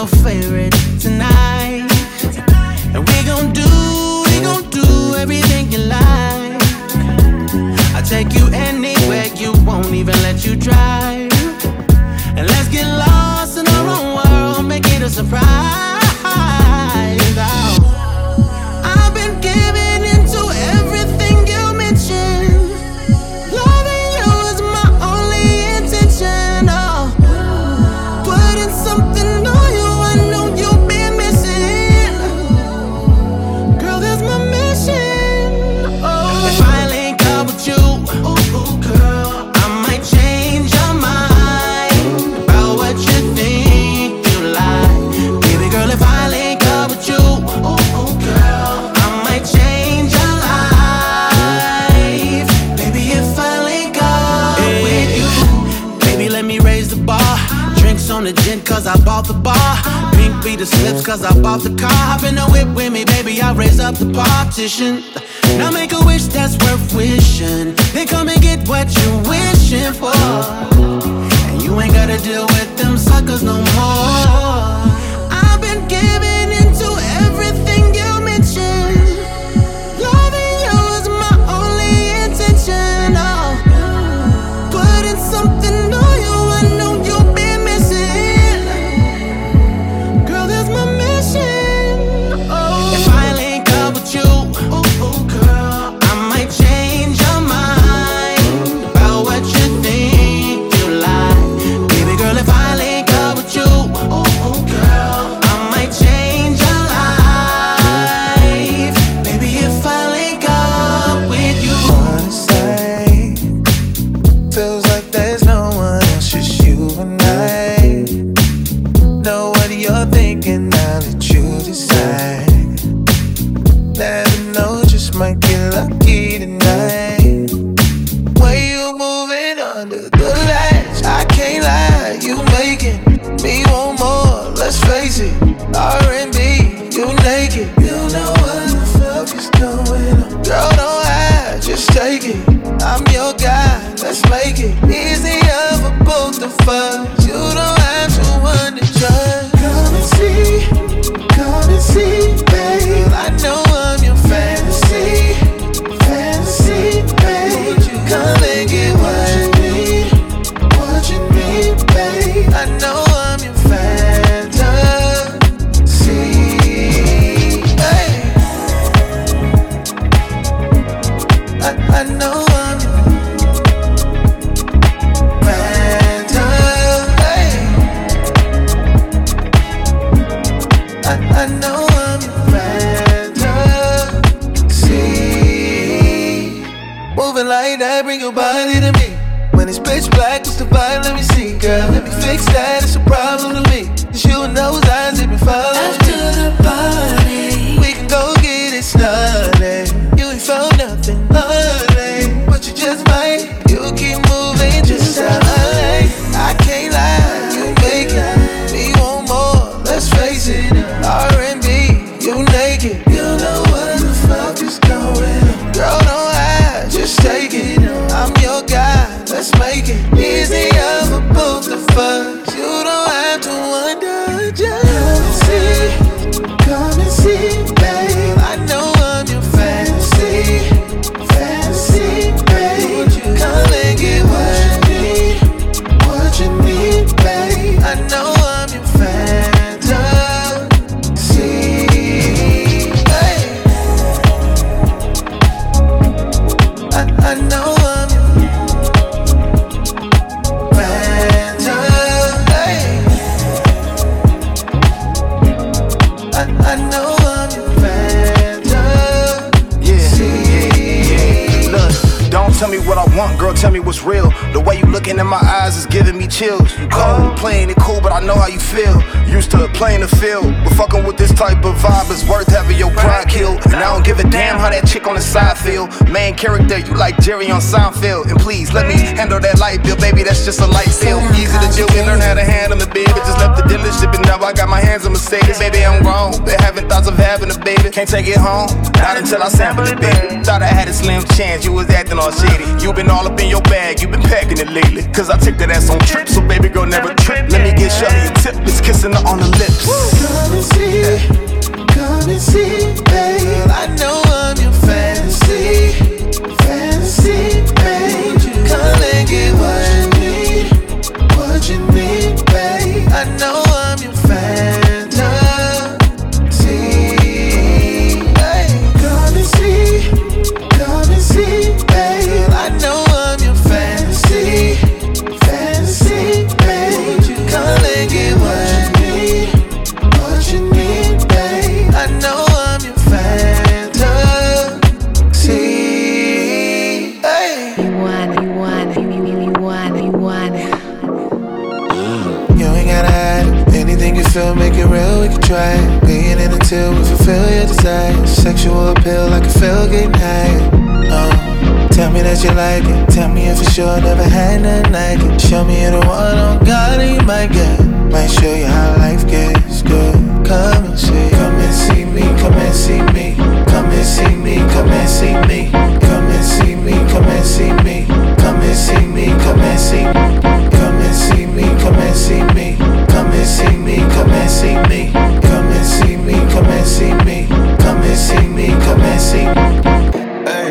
your favorite Cause I bought the car, hop in the whip with me, baby. I raise up the partition. Now make a wish that's worth it. night. Field, this type of vibe is worth having your pride killed. And I don't give a damn how that chick on the side feel. Main character, you like Jerry on Seinfeld. And please let me handle that light bill, baby. That's just a light bill. Easy to deal with, learn how to handle it, baby. Just left the dealership and now I got my hands on Mercedes, baby. I'm grown, but having thoughts of having a baby. Can't take it home, not until I sample it, baby. Thought I had a slim chance, you was acting all shady. You been all up in your bag, you been packing it lately. Cause I took that ass on trips, so baby girl never trip. Let me get Shelly a tip, it's kissing her on the lips. Come and see, come and see, babe. I know you want you want. You ain't gotta hide. Anything you feel, make it real, we can try. Being in until we fulfill your desire. Sexual appeal, I can feel getting higher. Oh, tell me that you like it. Tell me if for sure never had nothing like it. Show me you're the one on God and you might get. Might show you how life gets good. Come and see, come and see me, come and see me. Come and see me, come and see me. Come and see me, come and see me. Come and see me, come and see me. Come and see me, come and see me. Come and see me, come and see me. Come and see me, come and see me. Come and see me, come and see me. Hey,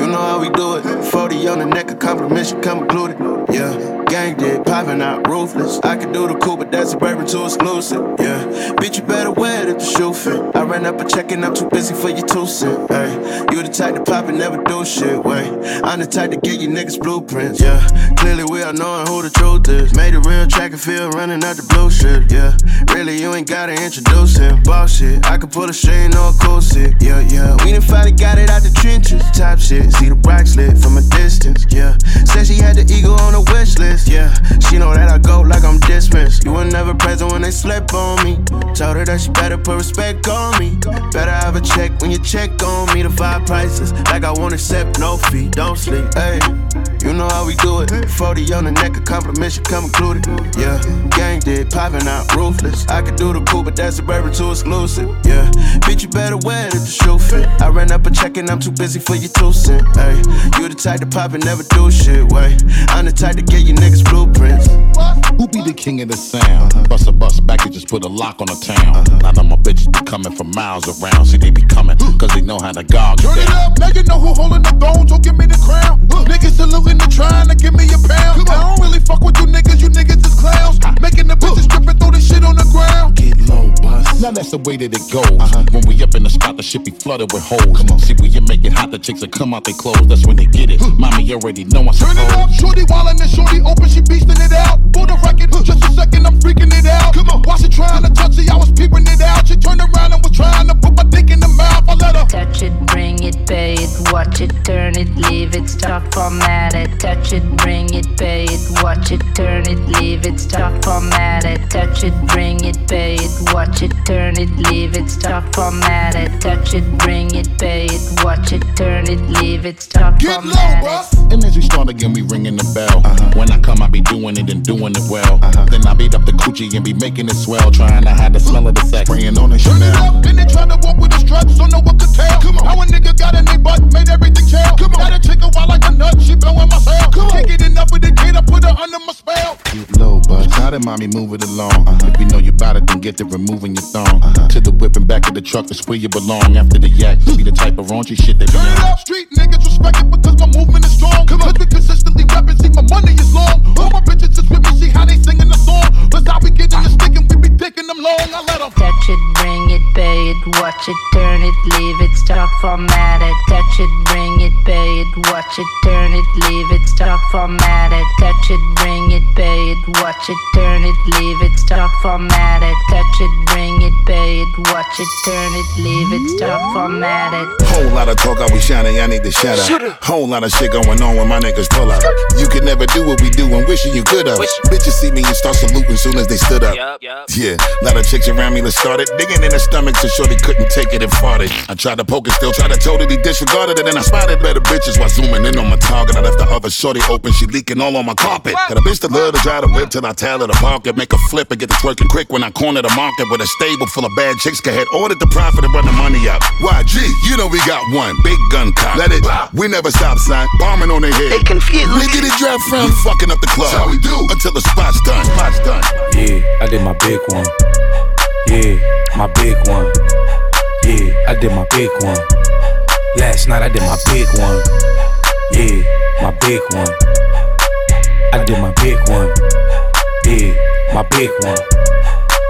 you know how we do it. 40 on the neck, a compliment should come included. Yeah, gang did, popping out ruthless. I can do the cool, but that's a bourbon too exclusive. Yeah, bitch, you better wear it if the shoe fit. I ran up a check and I'm too busy for your two cent. Hey, you the type to pop and never do shit. Wait, I'm the type to get you niggas blueprints. Yeah, clearly we are knowing who the truth is. Made a real track and field running out the blue shit. Yeah, really you ain't gotta introduce him. Boss shit, I can pull a string on a cool shit. Yeah, yeah, we done finally got it out the trenches. Top shit, see the rock slit from a distance. Yeah, said she had the ego on the wish list. Yeah, she know that I go like I'm dismissed. You were never present when they slept on me. Told her that she better put respect on me. Better have a check when you check on me. The five prices, like I won't accept no fee. Don't sleep, hey. You know how we do it. 40 on the neck, a compliment should come included. Yeah, gang did, popping out ruthless. I could do the cool, but that's a bourbon too exclusive. Yeah, bitch, you better wear it if the shoe fit. I ran up a check and I'm too busy for your two cent. Hey, you the type to pop and never do shit. Wait, I'm the type to get you niggas blueprints. Who be the king of the sound? Bust a bus back and just put a lock on the town. Now that my bitches be coming from miles around. See, they be coming, cause they know how to gog Turn it up, now you know who holding the throne, so give me the crown. Niggas saluting and trying to give me a pound. I don't really fuck with you niggas, you niggas is clowns. Ah. Making the bitches strip and throw this shit on the ground. Get low, bus. Now that's the way that it goes. Uh-huh. When we up in the spot, the shit be flooded with holes. Come on. See, when you make it hot, the chicks that come out they clothes. That's when they get it. Mommy already know I Turn it up, shorty wildin' and shorty open, she beastin' it it. Bring it, pay it, watch it, turn it, leave it, stop, Get low, format bruh. And as we start again, we ringing the bell. Uh-huh. When I come, I be doing it and doing it well. Uh-huh. Then I beat up the coochie and be making it swell. Trying to hide the smell of the sex. Praying on the Turn it up, then they try to walk with the straps, so no one could tell. Come on. How a nigga got in their butt, made everything chill. Come on. Got a chick a wild like a nut, she blowing to mommy, move it along. Uh-huh. If you know you bout it, then get to removing your thong. Uh-huh. To the whip and back of the truck, is where you belong. After the yak, be the type of raunchy shit be Turn it up, street niggas respect it because my movement is strong. Come on. Cause we consistently rapping, see my money is long. All my bitches is with me, see how they singing the song. Plus how we getting the stick and we be dicking them long. I let them. Touch it, bring it, pay it, watch it, turn it, leave it, stop, format it. Touch it, bring it, pay it, watch it, turn it, leave it, stop, format it. Touch it, bring it, pay it, watch it, turn it, leave it, stop, format it, touch it, bring it, pay it, watch it, turn it, leave it, stop, format it. Whole lot of talk, I we shining, I need to shut up. Whole lot of shit going on when my niggas pull up. You could never do what we do and wishing you could have. Bitches see me and start saluting soon as they stood up. Yeah, lot of chicks around me that started digging in the stomach so they couldn't take it and farted. I tried to poke it, still tried to totally disregard it, and then I spotted better bitches while zooming in on my target. I left the other shorty open, she leaking all on my carpet. Got a bitch that love to drive the whip till I tell her to park it, make a flip and get the twerking quick when I corner the market with a stable full of bad chicks. Go ahead, ordered the profit and run the money up. YG, you know we got one big gun cop. Let it, we never stop, son. Bombing on their head. They confused. Where did it drop from? We fucking up the club. That's how we do until the spot's done. Spot's done. Yeah, I did my big one. Yeah, my big one. Yeah, I did my big one. Last night I did my big one. Yeah, my big one. I did my big one. Yeah, my big one.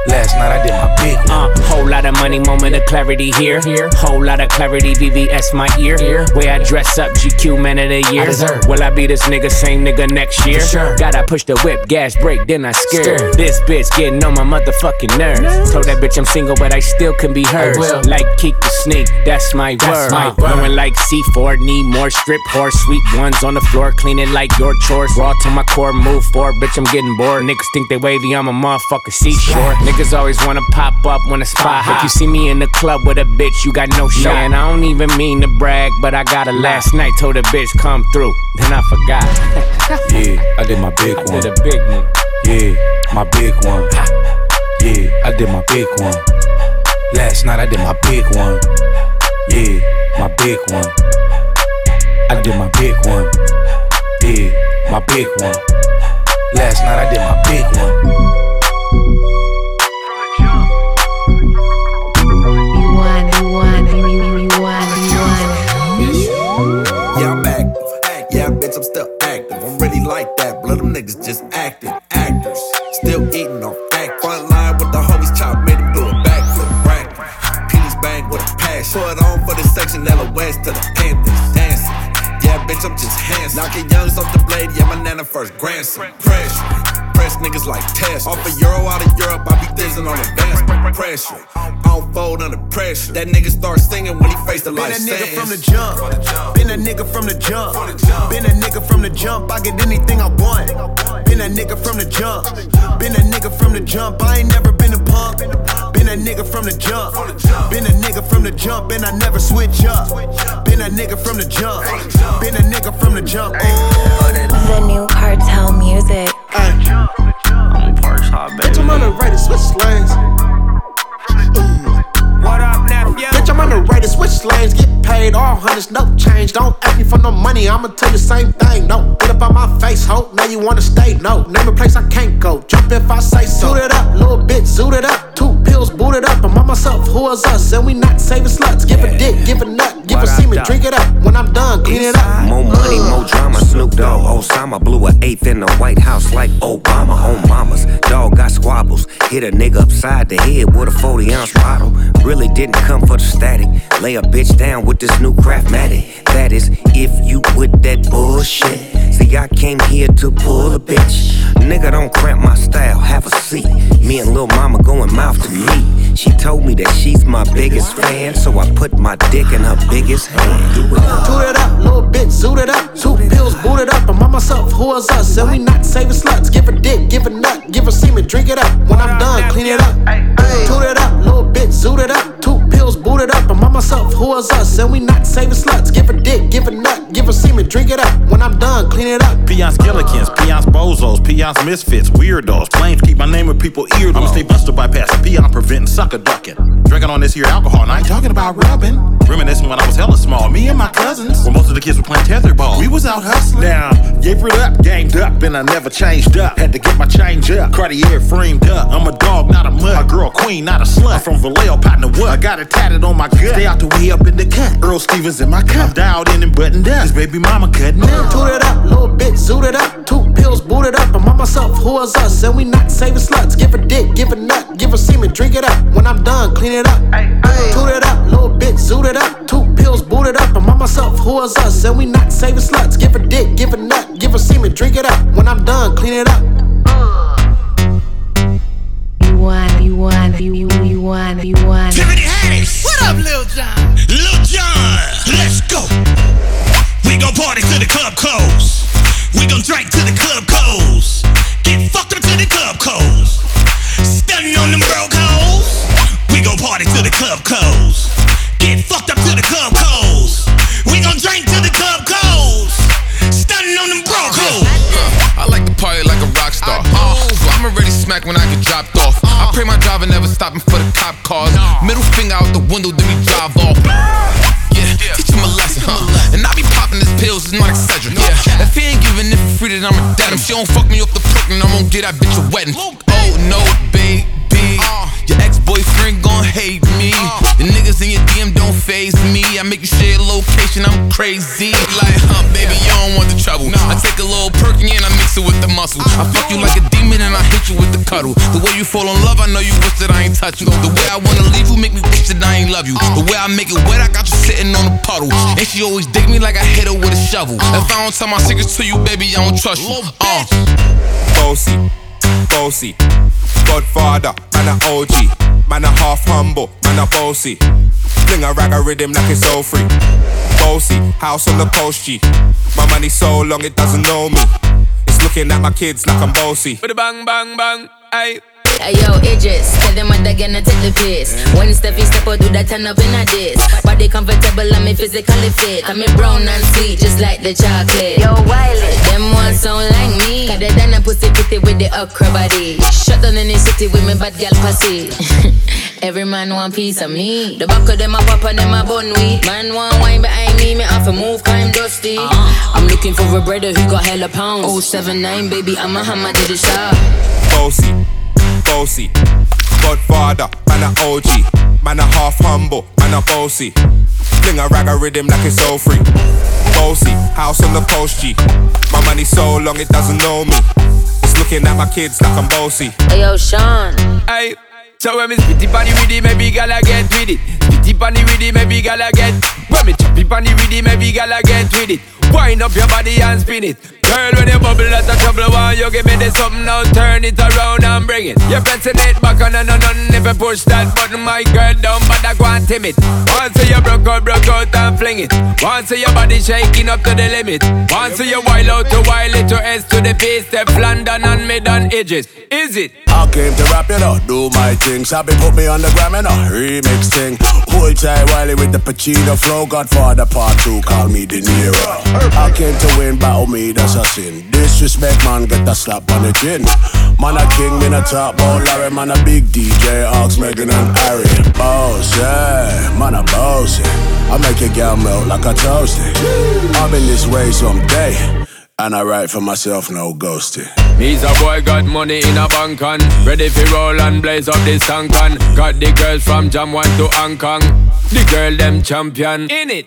Last night I did my big one. Uh, whole lot of money, moment of clarity here. here. Whole lot of clarity, VVS my ear. Here. Way I dress up, GQ man of the year. Will I be this nigga, same nigga next year? Sure. Gotta push the whip, gas brake, then I scare. This bitch getting on my motherfucking nerves. Told that bitch I'm single, but I still can be hers. Like keep the Snake, that's my That's word. my. Going like C4, need more strip horse. Sweet ones on the floor, cleaning like your chores. Raw to my core, move forward, bitch, I'm getting bored. Niggas think they wavy, I'm a motherfucker seashore. Niggas always wanna pop up when a spot hot. If you see me in the club with a bitch, you got no shot. And I don't even mean to brag, but I got a last night, told a bitch come through. Then I forgot. Yeah, I did my big I one. did a big one. Yeah, my big one. Yeah, I did my big one. Last night I did my big one. Yeah, my big one. I did my big one. Yeah, my big one. Last night I did my big one. Niggas just acting. Actors. Still eating on fact. Front line with the homies chop, made him do a backflip. Brack. Penis bang with a passion. Put on for the section, West to the Panthers. Dancing. Yeah, bitch, I'm just handsome. Knocking youngs off the blade, yeah, my nana first grandson. Pressure. Press niggas like test. Off a euro out of Europe, I be thizzing on advancement. Pressure. I don't fold under pressure. That nigga start singing when he faced the Been a nigga sentence. from the jump. Been a nigga from the jump. Been a nigga from the jump. I get anything I want. Been a nigga from the jump. Been a nigga from the jump. I ain't never been a punk. Been a nigga from the jump. Been a nigga from the jump and I never switch up. Been a nigga from the jump. Been a nigga from the jump. Oh, The new cartel music. Bitch, I'm on the right to switch lanes. What up, nephew? Bitch, I'm on the to switch lanes. Get paid all hundreds, no change. Don't ask me for no money, I'ma tell you the same thing. No, get up on my face, ho. Now you wanna stay? No, name a place I can't go. Jump if I say so. Suit it up, little bit, zoot it up. Two pills, boot it up. I'm on myself, who is us? And we not saving sluts. Give a dick, give a nut, give a semen, drink it up. When I'm done, clean it up. Dogg, Osama blew an eighth in the White House like Obama on mamas. Dog got squabbles. Hit a nigga upside the head with a 40 ounce bottle. Really didn't come for the static. Lay a bitch down with this new craftmatic. That is, if you with that bullshit. See, I came here to pull a bitch. Nigga, don't cramp my style. Have a seat. Me and Lil Mama going mouth to meet. She told me that she's my biggest fan, so I put my dick in her biggest hand. Do it up. Toot it up, little bitch, zoot it up. Two pills, boot it up. I'm on myself, who is us? And we not saving sluts. Give a dick, give a nut, give a semen, drink it up. When I'm done, clean it up. Toot it up, little bitch, zoot it up. Two pills, boot it up. I'm on myself, who is us? And we not saving sluts. Give a dick, give a nut, give see me drink it up. When I'm done, clean it up. Peons, Gillikins, peons, bozos, peons, misfits, weirdos. Flames keep my name with people ear. I'ma stay buster bypassing, peon preventing, sucker ducking. Drinking on this here alcohol, and I ain't talking about rubbing. Reminiscing when I was hella small, me and my cousins. When most of the kids were playing tetherball, we was out hustling. Now, gave it up, gamed up, and I never changed up. Had to get my change up. Cartier framed up. I'm a dog, not a mud. A girl queen, not a slut. I'm from Vallejo, partner what? I got it tatted on my gut. Stay out the way up in the cut. Earl Stevens in my cup. I'm dialed in and buttoned up. This baby mama cutting up. Toot it up, little bit, zoot it up. Two pills, boot it up. I'm on myself, who is us? And we not saving sluts. Give a dick, give a nut, give a semen, drink it up. When I'm done, clean it up. Toot it up, little bit, zoot it up. Two pills, boot it up. I'm on myself, who is us? And we not saving sluts. Give a dick, give a nut, give a semen, drink it up. When I'm done, clean it up. Stopping for the cop cars. Middle finger out the window, then we drive off. Yeah, teach him a lesson, huh? And I be popping his pills, it's not Excedrin. Yeah, if he ain't giving it for free, then I'ma dead him. She don't fuck me off the prick, and I won't get that bitch a wedding. Oh no, baby. Your ex-boyfriend gon' hate me. The niggas in your DM don't phase me. I make you share location, I'm crazy. Like, huh, baby, you don't want the trouble. I take a little perky and I mix it with the muscle. I fuck you like a demon and I hit you with the cuddle. The way you fall in love, I know you wish that I ain't touch you. The way I wanna leave you make me wish that I ain't love you. The way I make it wet, I got you sitting on the puddle. And she always dig me like I hit her with a shovel. If I don't tell my secrets to you, baby, I don't trust you. Uh. Bossy, bossy, Godfather, man a OG, man a half humble, man a bossy. Fling a rag a rhythm like it's all free. Bossy, house on the coast G. My money so long it doesn't know me. It's looking at my kids like I'm bossy. With a bang, bang, bang, ayy. Hey yo, Idris, tell them what they're gonna take the piss. When Steffi step out, do that turn up in a diss. Body comfortable, I'm physically fit. I'm brown and sweet, just like the chocolate. Yo, Wiley, them ones sound like me. Cause they done a pussy pretty with the okra body. Shut down in the city with me bad gal pussy. Every man want piece of me. The back of them a pop and them a bun weed. Man want wine behind me, me have to move, cause I'm dusty. Uh-huh. I'm looking for a brother who got hella pounds. 079, baby, I'm a hammer to the shop. Bossy, bossy, Godfather, man a OG, man a half humble, man a bossy. Fling a rag a rhythm like it's all free. Bossy, house on the post G. My money so long it doesn't know me. It's looking at my kids like I'm bossy. Hey yo, Sean. Hey, so when me spitty panny with it, maybe gala get with it. Spitty panny with it, maybe gala get. When me choppy panny with it, maybe gala get with it. Wind up your body and spin it. Girl, when you bubble, that's a trouble. Why you give me this something now? Turn it around and bring it. You're pressing it back on and on and if you push that button, my girl, but I go and timid. Once you broke out, broke out and fling it. Once your body shaking up to the limit. Once you wild out to wild it to S to the base, step London and mid on edges. Is it? I came to rap it up, do my thing. Sabi put me on the gram and a remix thing. Hold tight Wiley with the Pacino flow. Godfather part two, call me De Niro. I came to win, battle me, that's a sin. Disrespect, man, get a slap on the chin. Man, a king, in a top, oh Larry, man, a big DJ, Ox, Meghan and Harry. Boss, yeah, man, a boss, yeah. I make a girl melt like a toasty. I've been this way someday. And I write for myself, no ghosting. Me's a boy got money in a bank on Ready for roll and blaze up this tank on Got the girls from Jam 1 to Hong Kong. The girl them champion. In it